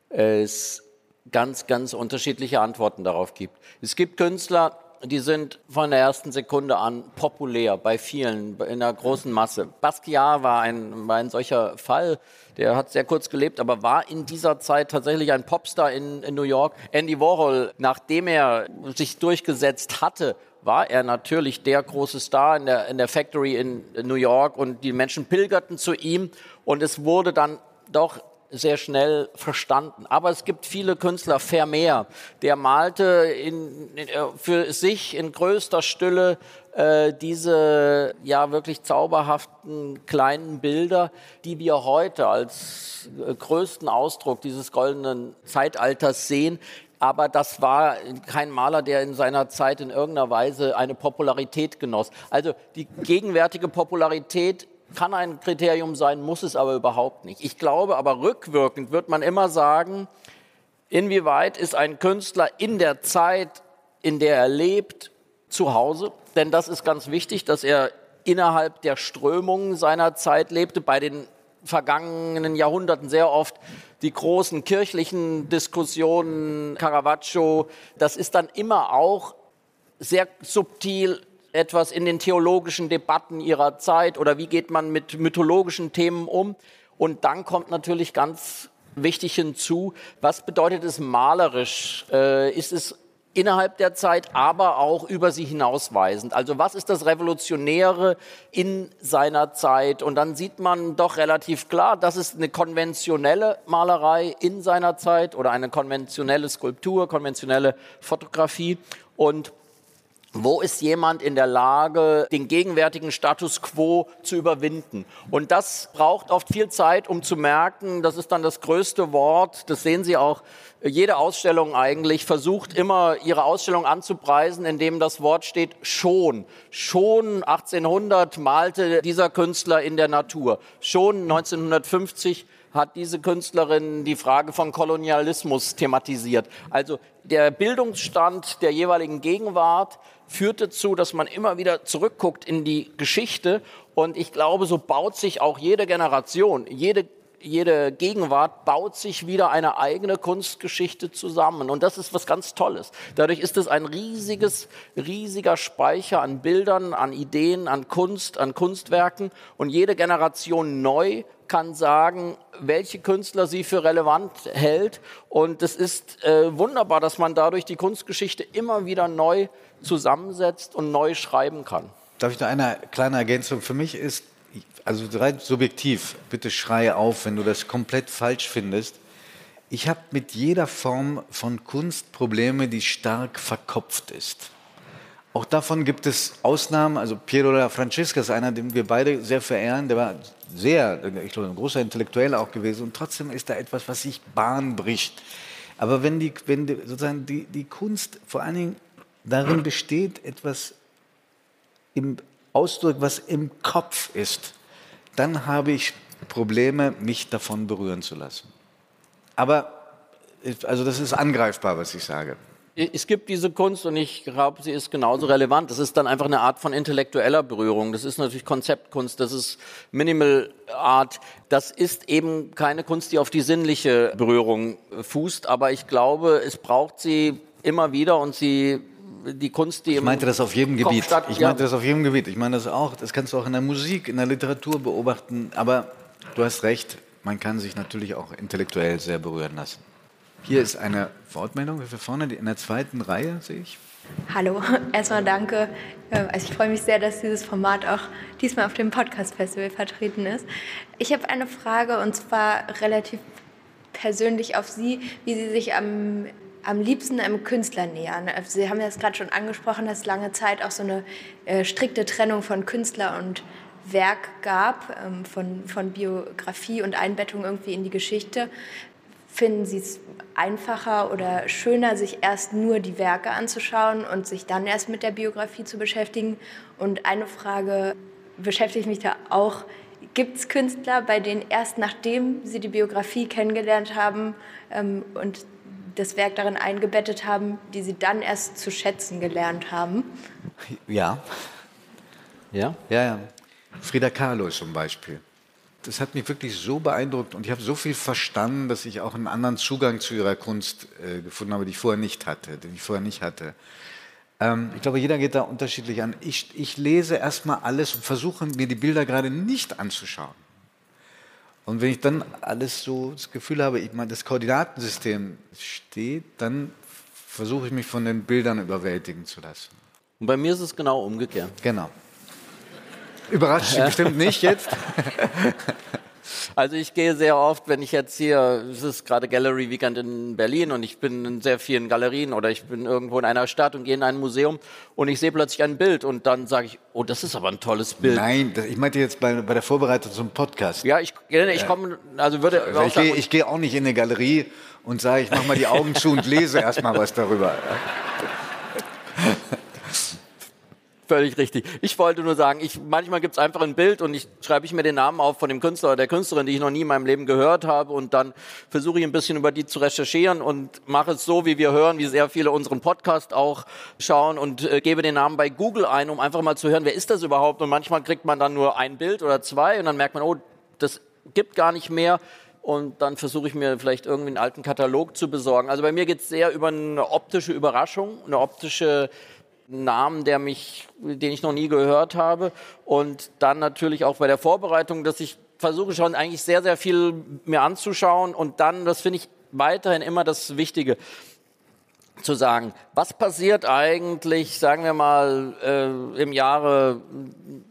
S3: es ganz, ganz unterschiedliche Antworten darauf gibt. Es gibt Künstler, die sind von der ersten Sekunde an populär bei vielen, in der großen Masse. Basquiat war ein, war ein solcher Fall. Der hat sehr kurz gelebt, aber war in dieser Zeit tatsächlich ein Popstar in, in New York. Andy Warhol, nachdem er sich durchgesetzt hatte, war er natürlich der große Star in der, in der Factory in New York und die Menschen pilgerten zu ihm und es wurde dann doch sehr schnell verstanden. Aber es gibt viele Künstler, Vermeer, der malte in, in, äh, für sich in größter Stille äh, diese ja wirklich zauberhaften kleinen Bilder, die wir heute als äh, größten Ausdruck dieses goldenen Zeitalters sehen. Aber das war kein Maler, der in seiner Zeit in irgendeiner Weise eine Popularität genoss. Also die gegenwärtige Popularität kann ein Kriterium sein, muss es aber überhaupt nicht. Ich glaube aber rückwirkend wird man immer sagen, inwieweit ist ein Künstler in der Zeit, in der er lebt, zu Hause? Denn das ist ganz wichtig, dass er innerhalb der Strömungen seiner Zeit lebte. Bei den vergangenen Jahrhunderten sehr oft die großen kirchlichen Diskussionen, Caravaggio, das ist dann immer auch sehr subtil etwas in den theologischen Debatten ihrer Zeit oder wie geht man mit mythologischen Themen um. Und dann kommt natürlich ganz wichtig hinzu, was bedeutet es malerisch? Äh, ist es innerhalb der Zeit, aber auch über sie hinausweisend. Also was ist das Revolutionäre in seiner Zeit? Und dann sieht man doch relativ klar, das ist eine konventionelle Malerei in seiner Zeit oder eine konventionelle Skulptur, konventionelle Fotografie. Und wo ist jemand in der Lage, den gegenwärtigen Status quo zu überwinden? Und das braucht oft viel Zeit, um zu merken, das ist dann das größte Wort, das sehen Sie auch, jede Ausstellung eigentlich versucht immer ihre Ausstellung anzupreisen, indem das Wort steht schon. Schon 1800 malte dieser Künstler in der Natur. Schon 1950 hat diese Künstlerin die Frage von Kolonialismus thematisiert. Also der Bildungsstand der jeweiligen Gegenwart führt dazu, dass man immer wieder zurückguckt in die Geschichte. Und ich glaube, so baut sich auch jede Generation, jede jede Gegenwart baut sich wieder eine eigene Kunstgeschichte zusammen. Und das ist was ganz Tolles. Dadurch ist es ein riesiges, riesiger Speicher an Bildern, an Ideen, an Kunst, an Kunstwerken. Und jede Generation neu kann sagen, welche Künstler sie für relevant hält. Und es ist äh, wunderbar, dass man dadurch die Kunstgeschichte immer wieder neu zusammensetzt und neu schreiben kann.
S2: Darf ich noch eine kleine Ergänzung? Für mich ist, also rein subjektiv, bitte schreie auf, wenn du das komplett falsch findest. Ich habe mit jeder Form von Kunst Probleme, die stark verkopft ist. Auch davon gibt es Ausnahmen. Also Piero della Francesca ist einer, den wir beide sehr verehren. Der war sehr, ich glaube, ein großer Intellektueller auch gewesen. Und trotzdem ist da etwas, was sich Bahn bricht. Aber wenn die, wenn die, sozusagen die, die Kunst vor allen Dingen darin besteht, etwas im Ausdruck, was im Kopf ist, dann habe ich Probleme, mich davon berühren zu lassen. Aber also das ist angreifbar, was ich sage.
S3: Es gibt diese Kunst und ich glaube, sie ist genauso relevant. Das ist dann einfach eine Art von intellektueller Berührung. Das ist natürlich Konzeptkunst, das ist Minimal Art. Das ist eben keine Kunst, die auf die sinnliche Berührung fußt. Aber ich glaube, es braucht sie immer wieder und sie die Kunst, die
S2: ich meinte das auf jedem Gebiet. Ich meinte das auf jedem Gebiet. Ich meine das auch. Das kannst du auch in der Musik, in der Literatur beobachten. Aber du hast recht. Man kann sich natürlich auch intellektuell sehr berühren lassen. Hier ist eine Wortmeldung. Wir vorne in der zweiten Reihe sehe ich.
S5: Hallo, <laughs> erstmal danke. Also ich freue mich sehr, dass dieses Format auch diesmal auf dem Podcast Festival vertreten ist. Ich habe eine Frage und zwar relativ persönlich auf Sie, wie Sie sich am, am liebsten einem Künstler nähern. Also Sie haben das gerade schon angesprochen, dass es lange Zeit auch so eine äh, strikte Trennung von Künstler und Werk gab, ähm, von, von Biografie und Einbettung irgendwie in die Geschichte. Finden Sie es einfacher oder schöner, sich erst nur die Werke anzuschauen und sich dann erst mit der Biografie zu beschäftigen? Und eine Frage beschäftigt mich da auch. Gibt es Künstler, bei denen erst nachdem sie die Biografie kennengelernt haben ähm, und das Werk darin eingebettet haben, die sie dann erst zu schätzen gelernt haben?
S2: Ja.
S3: Ja?
S2: Ja, ja. Frida Kahlo zum Beispiel das hat mich wirklich so beeindruckt und ich habe so viel verstanden, dass ich auch einen anderen Zugang zu ihrer Kunst äh, gefunden habe, die ich vorher nicht hatte, den ich vorher nicht hatte. Ähm, ich glaube, jeder geht da unterschiedlich an. Ich, ich lese erstmal alles und versuche mir die Bilder gerade nicht anzuschauen. Und wenn ich dann alles so das Gefühl habe, ich meine, das Koordinatensystem steht, dann versuche ich mich von den Bildern überwältigen zu lassen.
S3: Und bei mir ist es genau umgekehrt.
S2: Genau. Überrascht Sie bestimmt nicht jetzt. <laughs>
S3: Also ich gehe sehr oft, wenn ich jetzt hier, es ist gerade Gallery Weekend in Berlin und ich bin in sehr vielen Galerien oder ich bin irgendwo in einer Stadt und gehe in ein Museum und ich sehe plötzlich ein Bild und dann sage ich, oh, das ist aber ein tolles Bild.
S2: Nein, ich meinte jetzt bei, bei der Vorbereitung zum Podcast.
S3: Ja, ich, ich komme, also würde
S2: also ich, gehe, ich gehe auch nicht in eine Galerie und sage, ich mache mal die Augen zu und lese erstmal was darüber. <laughs>
S3: Völlig richtig. Ich wollte nur sagen, ich, manchmal gibt es einfach ein Bild und ich schreibe ich mir den Namen auf von dem Künstler oder der Künstlerin, die ich noch nie in meinem Leben gehört habe und dann versuche ich ein bisschen über die zu recherchieren und mache es so, wie wir hören, wie sehr viele unseren Podcast auch schauen und äh, gebe den Namen bei Google ein, um einfach mal zu hören, wer ist das überhaupt? Und manchmal kriegt man dann nur ein Bild oder zwei und dann merkt man, oh, das gibt gar nicht mehr und dann versuche ich mir vielleicht irgendwie einen alten Katalog zu besorgen. Also bei mir geht es sehr über eine optische Überraschung, eine optische Namen, der mich, den ich noch nie gehört habe. Und dann natürlich auch bei der Vorbereitung, dass ich versuche schon eigentlich sehr, sehr viel mir anzuschauen. Und dann, das finde ich weiterhin immer das Wichtige, zu sagen, was passiert eigentlich, sagen wir mal, äh, im Jahre,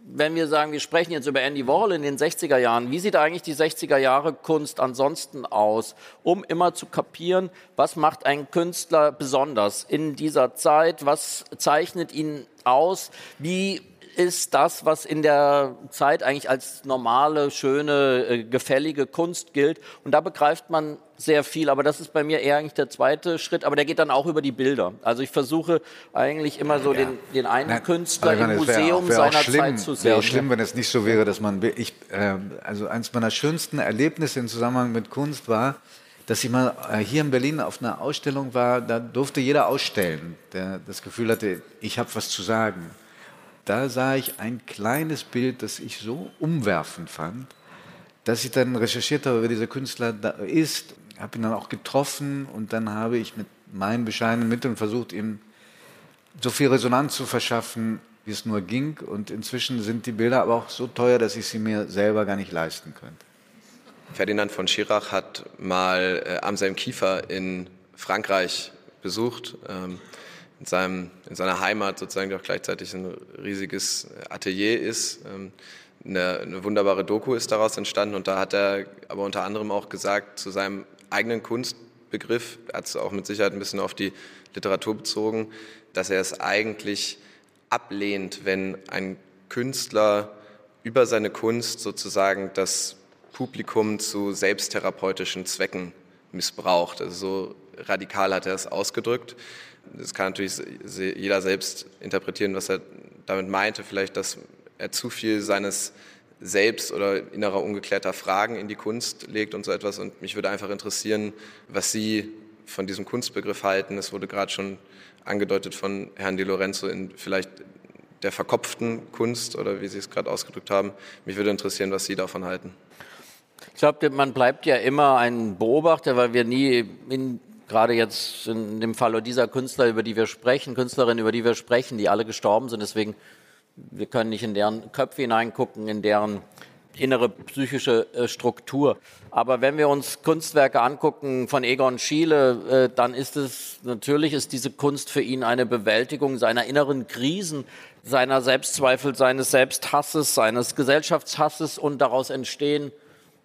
S3: wenn wir sagen, wir sprechen jetzt über Andy Warhol in den 60er Jahren, wie sieht eigentlich die 60er Jahre Kunst ansonsten aus, um immer zu kapieren, was macht ein Künstler besonders in dieser Zeit, was zeichnet ihn aus, wie ist das, was in der Zeit eigentlich als normale, schöne, äh, gefällige Kunst gilt. Und da begreift man sehr viel, aber das ist bei mir eher eigentlich der zweite Schritt, aber der geht dann auch über die Bilder. Also ich versuche eigentlich immer so ja. den, den einen Na, Künstler im Museum wär, wär seiner schlimm, Zeit zu sehen.
S2: Wäre auch schlimm, wenn es nicht so wäre, dass man, ich, äh, also eines meiner schönsten Erlebnisse im Zusammenhang mit Kunst war, dass ich mal äh, hier in Berlin auf einer Ausstellung war, da durfte jeder ausstellen, der das Gefühl hatte, ich habe was zu sagen da sah ich ein kleines Bild, das ich so umwerfend fand, dass ich dann recherchiert habe, wer dieser Künstler ist, habe ihn dann auch getroffen und dann habe ich mit meinen bescheidenen Mitteln versucht, ihm so viel Resonanz zu verschaffen, wie es nur ging. Und inzwischen sind die Bilder aber auch so teuer, dass ich sie mir selber gar nicht leisten könnte.
S7: Ferdinand von Schirach hat mal äh, Amselm Kiefer in Frankreich besucht. Ähm, in, seinem, in seiner Heimat sozusagen, die auch gleichzeitig ein riesiges Atelier ist. Ähm, eine, eine, wunderbare Doku ist daraus entstanden und da hat er aber unter anderem auch gesagt, zu seinem eigenen Kunstbegriff, hat es auch mit Sicherheit ein bisschen auf die Literatur bezogen, dass er es eigentlich ablehnt, wenn ein Künstler über seine Kunst sozusagen das Publikum zu selbsttherapeutischen Zwecken missbraucht. Also so radikal hat er es ausgedrückt. Das kann natürlich jeder selbst interpretieren, was er damit meinte. Vielleicht, dass er zu viel seines Selbst oder innerer ungeklärter Fragen in die Kunst legt und so etwas. Und mich würde einfach interessieren, was Sie von diesem Kunstbegriff halten. Es wurde gerade schon angedeutet von Herrn Di Lorenzo in vielleicht der verkopften Kunst oder wie Sie es gerade ausgedrückt haben. Mich würde interessieren, was Sie davon halten.
S3: Ich glaube, man bleibt ja immer ein Beobachter, weil wir nie in gerade jetzt in dem Fall dieser Künstler, über die wir sprechen, Künstlerinnen, über die wir sprechen, die alle gestorben sind. Deswegen, wir können nicht in deren Köpfe hineingucken, in deren innere psychische äh, Struktur. Aber wenn wir uns Kunstwerke angucken von Egon Schiele, äh, dann ist es natürlich ist diese Kunst für ihn eine Bewältigung seiner inneren Krisen, seiner Selbstzweifel, seines Selbsthasses, seines Gesellschaftshasses und daraus entstehen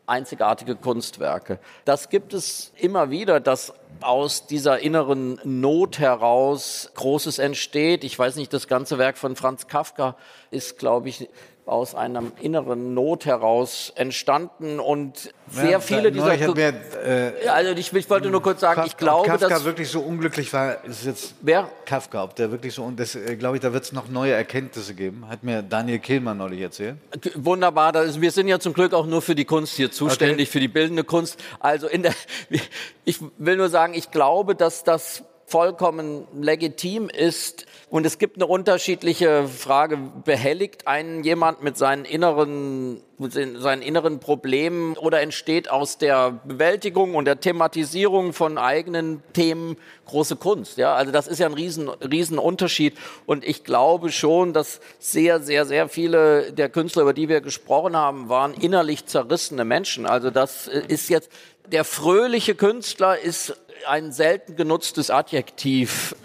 S3: einzigartige Kunstwerke. Das gibt es immer wieder, dass aus dieser inneren Not heraus Großes entsteht. Ich weiß nicht, das ganze Werk von Franz Kafka ist, glaube ich, aus einer inneren Not heraus entstanden und sehr ja, viele dieser
S2: ich mir,
S3: äh, also ich, ich, wollte nur kurz sagen, Kafka, ich glaube,
S2: Kafka
S3: dass
S2: wirklich so unglücklich war, ist jetzt
S3: wer
S2: Kafka, ob der wirklich so und das äh, glaube ich, da wird es noch neue Erkenntnisse geben, hat mir Daniel Kehlmann neulich erzählt.
S3: Wunderbar, ist, wir sind ja zum Glück auch nur für die Kunst hier zuständig, okay. für die bildende Kunst. Also in der, <laughs> ich will nur sagen, ich glaube, dass das vollkommen legitim ist. Und es gibt eine unterschiedliche Frage. Behelligt einen jemand mit seinen inneren, mit seinen inneren Problemen oder entsteht aus der Bewältigung und der Thematisierung von eigenen Themen große Kunst? Ja, also das ist ja ein riesen, riesen Unterschied. Und ich glaube schon, dass sehr, sehr, sehr viele der Künstler, über die wir gesprochen haben, waren innerlich zerrissene Menschen. Also das ist jetzt, der fröhliche Künstler ist ein selten genutztes Adjektiv.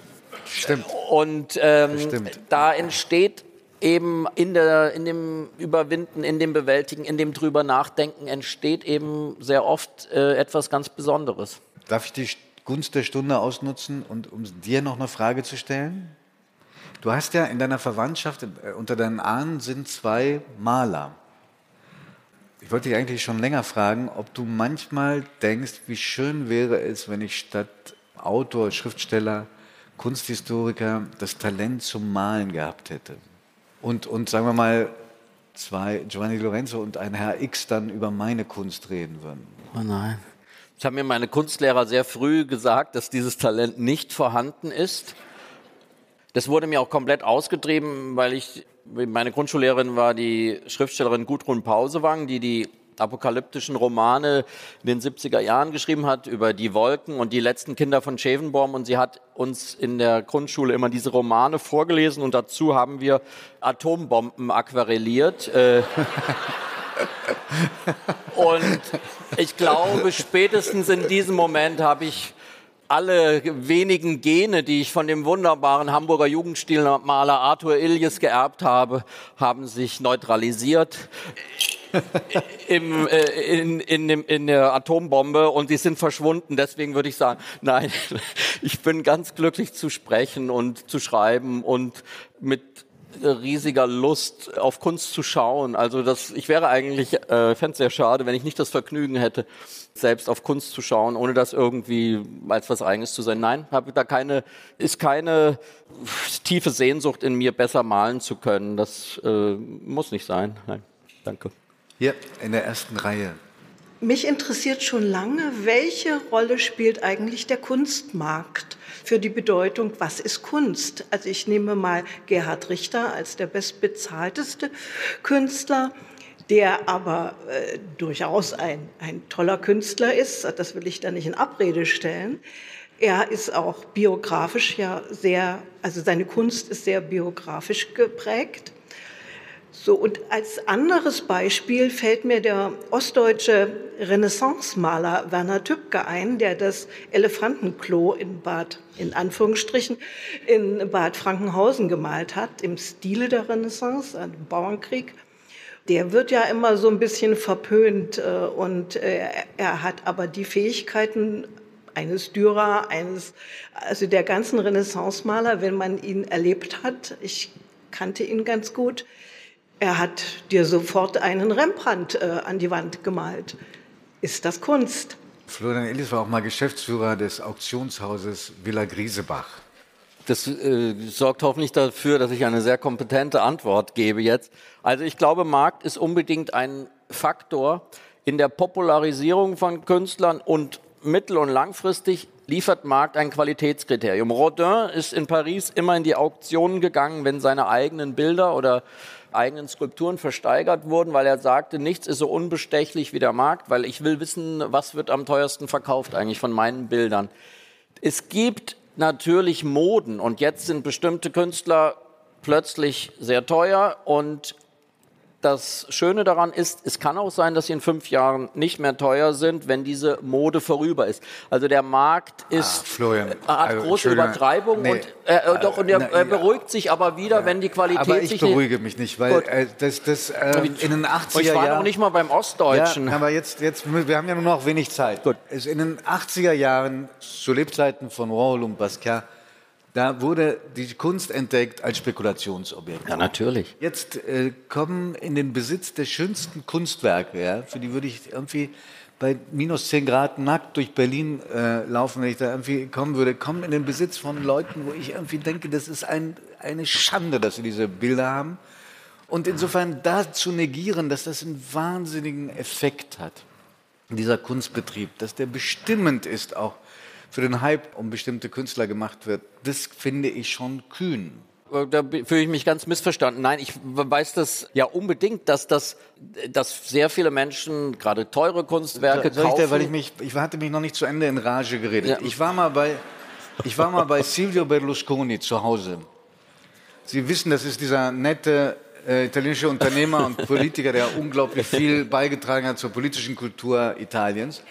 S2: Stimmt.
S3: Und ähm, Stimmt. da entsteht eben in, der, in dem Überwinden, in dem Bewältigen, in dem drüber nachdenken entsteht eben sehr oft äh, etwas ganz Besonderes.
S2: Darf ich die Gunst der Stunde ausnutzen und um dir noch eine Frage zu stellen? Du hast ja in deiner Verwandtschaft, äh, unter deinen Ahnen sind zwei Maler. Ich wollte dich eigentlich schon länger fragen, ob du manchmal denkst, wie schön wäre es, wenn ich statt Autor, Schriftsteller, Kunsthistoriker das Talent zum Malen gehabt hätte. Und, und sagen wir mal, zwei, Giovanni Lorenzo und ein Herr X dann über meine Kunst reden würden.
S3: Oh nein. Ich habe mir meine Kunstlehrer sehr früh gesagt, dass dieses Talent nicht vorhanden ist. Das wurde mir auch komplett ausgetrieben, weil ich meine Grundschullehrerin war die Schriftstellerin Gudrun Pausewang, die die apokalyptischen Romane in den 70er Jahren geschrieben hat über die Wolken und die letzten Kinder von Schevenborn und sie hat uns in der Grundschule immer diese Romane vorgelesen und dazu haben wir Atombomben aquarelliert. Äh, <laughs> und ich glaube, spätestens in diesem Moment habe ich alle wenigen Gene, die ich von dem wunderbaren Hamburger Jugendstilmaler Arthur Iljes geerbt habe, haben sich neutralisiert. <laughs> Im, äh, in, in, in der Atombombe und die sind verschwunden. Deswegen würde ich sagen, nein, <laughs> ich bin ganz glücklich zu sprechen und zu schreiben und mit riesiger Lust auf Kunst zu schauen. Also das, ich wäre eigentlich, äh, fände es sehr schade, wenn ich nicht das Vergnügen hätte, selbst auf Kunst zu schauen, ohne das irgendwie als was Eigenes zu sein. Nein, habe da keine, ist keine tiefe Sehnsucht in mir, besser malen zu können. Das äh, muss nicht sein. Nein, danke.
S2: Hier in der ersten Reihe.
S8: Mich interessiert schon lange, welche Rolle spielt eigentlich der Kunstmarkt für die Bedeutung, was ist Kunst? Also ich nehme mal Gerhard Richter als der bestbezahlteste Künstler der aber äh, durchaus ein, ein toller Künstler ist. Das will ich da nicht in Abrede stellen. Er ist auch biografisch ja sehr, also seine Kunst ist sehr biografisch geprägt. So, und als anderes Beispiel fällt mir der ostdeutsche Renaissance-Maler Werner Tübke ein, der das Elefantenklo in Bad, in Anführungsstrichen, in Bad Frankenhausen gemalt hat, im Stile der Renaissance, einem Bauernkrieg der wird ja immer so ein bisschen verpönt äh, und äh, er hat aber die Fähigkeiten eines Dürer, eines, also der ganzen Renaissance-Maler, wenn man ihn erlebt hat. Ich kannte ihn ganz gut. Er hat dir sofort einen Rembrandt äh, an die Wand gemalt. Ist das Kunst?
S2: Florian Ellis war auch mal Geschäftsführer des Auktionshauses Villa Griesebach.
S3: Das äh, sorgt hoffentlich dafür, dass ich eine sehr kompetente Antwort gebe jetzt. Also ich glaube, Markt ist unbedingt ein Faktor in der Popularisierung von Künstlern und mittel- und langfristig liefert Markt ein Qualitätskriterium. Rodin ist in Paris immer in die Auktionen gegangen, wenn seine eigenen Bilder oder eigenen Skulpturen versteigert wurden, weil er sagte, nichts ist so unbestechlich wie der Markt, weil ich will wissen, was wird am teuersten verkauft eigentlich von meinen Bildern. Es gibt natürlich Moden und jetzt sind bestimmte Künstler plötzlich sehr teuer und das Schöne daran ist, es kann auch sein, dass sie in fünf Jahren nicht mehr teuer sind, wenn diese Mode vorüber ist. Also der Markt ah, ist, ah,
S2: Florian,
S3: hat also, große Übertreibung nee, und, äh, äh, doch, und er, na, beruhigt sich aber wieder, ja, wenn die Qualität aber
S2: ich beruhige mich nicht, weil äh, das, das äh, in den 80er
S3: Ich war noch nicht mal beim Ostdeutschen.
S2: Ja, aber jetzt, jetzt, wir haben ja nur noch wenig Zeit. Gut. In den 80er Jahren, zu Lebzeiten von Warhol und Basquiat, da wurde die Kunst entdeckt als Spekulationsobjekt.
S3: Ja, natürlich.
S2: Jetzt äh, kommen in den Besitz der schönsten Kunstwerke, ja, für die würde ich irgendwie bei minus 10 Grad nackt durch Berlin äh, laufen, wenn ich da irgendwie kommen würde, kommen in den Besitz von Leuten, wo ich irgendwie denke, das ist ein, eine Schande, dass sie diese Bilder haben. Und insofern da zu negieren, dass das einen wahnsinnigen Effekt hat, dieser Kunstbetrieb, dass der bestimmend ist auch für den Hype um bestimmte Künstler gemacht wird, das finde ich schon kühn.
S3: Äh, da fühle ich mich ganz missverstanden. Nein, ich weiß das ja unbedingt, dass das, dass sehr viele Menschen gerade teure Kunstwerke
S2: Soll kaufen. Ich, da, weil ich mich, ich hatte mich noch nicht zu Ende in Rage geredet. Ja. Ich war mal bei, ich war mal bei Silvio Berlusconi zu Hause. Sie wissen, das ist dieser nette äh, italienische Unternehmer und Politiker, der unglaublich viel beigetragen hat zur politischen Kultur Italiens.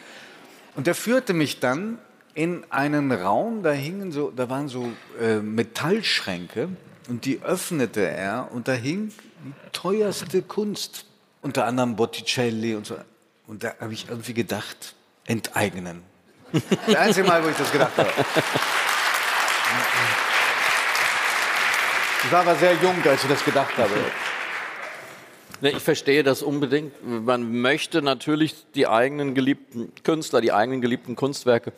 S2: Und der führte mich dann in einen Raum, da hingen so, da waren so äh, Metallschränke und die öffnete er und da hing die teuerste Kunst, unter anderem Botticelli und so. Und da habe ich irgendwie gedacht, enteignen. <laughs> Das einzige Mal, wo ich das gedacht habe. Ich war aber sehr jung, als ich das gedacht habe.
S3: Ich verstehe das unbedingt. Man möchte natürlich die eigenen geliebten Künstler, die eigenen geliebten Kunstwerke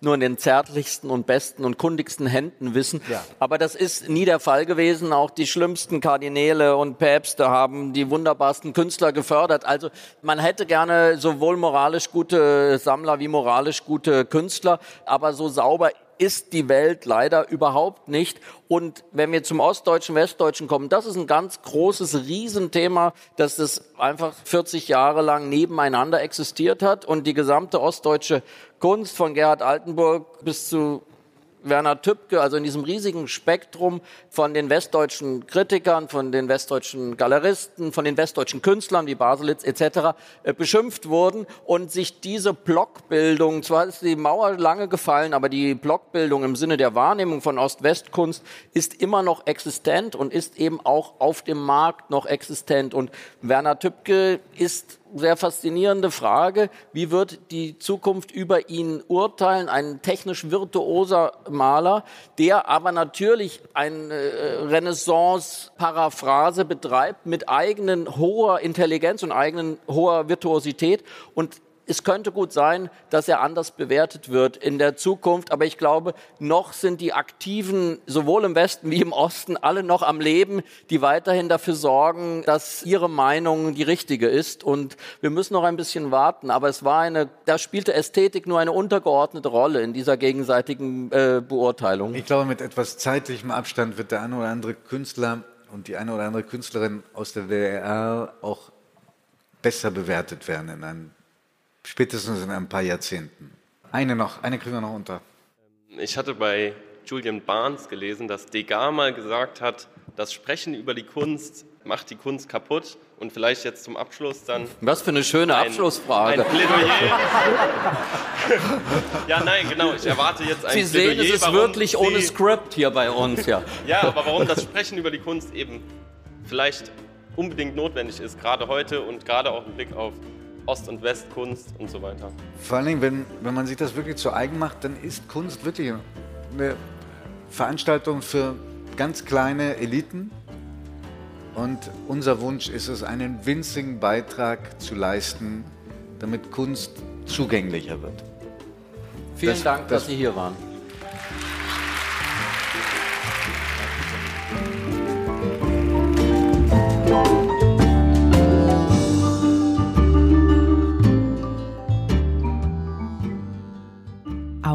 S3: nur in den zärtlichsten und besten und kundigsten Händen wissen. Ja. Aber das ist nie der Fall gewesen. Auch die schlimmsten Kardinäle und Päpste haben die wunderbarsten Künstler gefördert. Also man hätte gerne sowohl moralisch gute Sammler wie moralisch gute Künstler, aber so sauber ist die Welt leider überhaupt nicht. Und wenn wir zum Ostdeutschen, Westdeutschen kommen, das ist ein ganz großes Riesenthema, dass es einfach 40 Jahre lang nebeneinander existiert hat und die gesamte ostdeutsche Kunst von Gerhard Altenburg bis zu Werner Tübke, also in diesem riesigen Spektrum von den westdeutschen Kritikern, von den westdeutschen Galeristen, von den westdeutschen Künstlern wie Baselitz etc. Äh, beschimpft wurden und sich diese Blockbildung, zwar ist die Mauer lange gefallen, aber die Blockbildung im Sinne der Wahrnehmung von Ost-West-Kunst ist immer noch existent und ist eben auch auf dem Markt noch existent. Und Werner Tübke ist sehr faszinierende Frage. Wie wird die Zukunft über ihn urteilen? Ein technisch virtuoser Maler, der aber natürlich eine äh, Renaissance-Paraphrase betreibt mit eigenen hoher Intelligenz und eigenen hoher Virtuosität und es könnte gut sein, dass er anders bewertet wird in der Zukunft. Aber ich glaube, noch sind die Aktiven sowohl im Westen wie im Osten alle noch am Leben, die weiterhin dafür sorgen, dass ihre Meinung die richtige ist. Und wir müssen noch ein bisschen warten. Aber es war eine, da spielte Ästhetik nur eine untergeordnete Rolle in dieser gegenseitigen äh, Beurteilung.
S2: Ich glaube, mit etwas zeitlichem Abstand wird der eine oder andere Künstler und die eine oder andere Künstlerin aus der DDR auch besser bewertet werden in einem Spätestens in ein paar Jahrzehnten. Eine noch, eine kriegen wir noch unter.
S9: Ich hatte bei Julian Barnes gelesen, dass Degas mal gesagt hat, das Sprechen über die Kunst macht die Kunst kaputt. Und vielleicht jetzt zum Abschluss dann.
S3: Was für eine schöne ein, Abschlussfrage.
S9: Ein Plädoyer. <laughs> ja, nein, genau. Ich erwarte jetzt ein
S3: Sie Plädoyer. Sie sehen, es ist wirklich ohne Skript hier bei uns, ja. <laughs>
S9: ja, aber warum das Sprechen über die Kunst eben vielleicht unbedingt notwendig ist, gerade heute und gerade auch im Blick auf Ost- und Westkunst und so weiter.
S2: Vor allen Dingen, wenn, wenn man sich das wirklich zu eigen macht, dann ist Kunst wirklich eine Veranstaltung für ganz kleine Eliten. Und unser Wunsch ist es, einen winzigen Beitrag zu leisten, damit Kunst zugänglicher wird.
S3: Vielen das, Dank, das, dass Sie hier waren.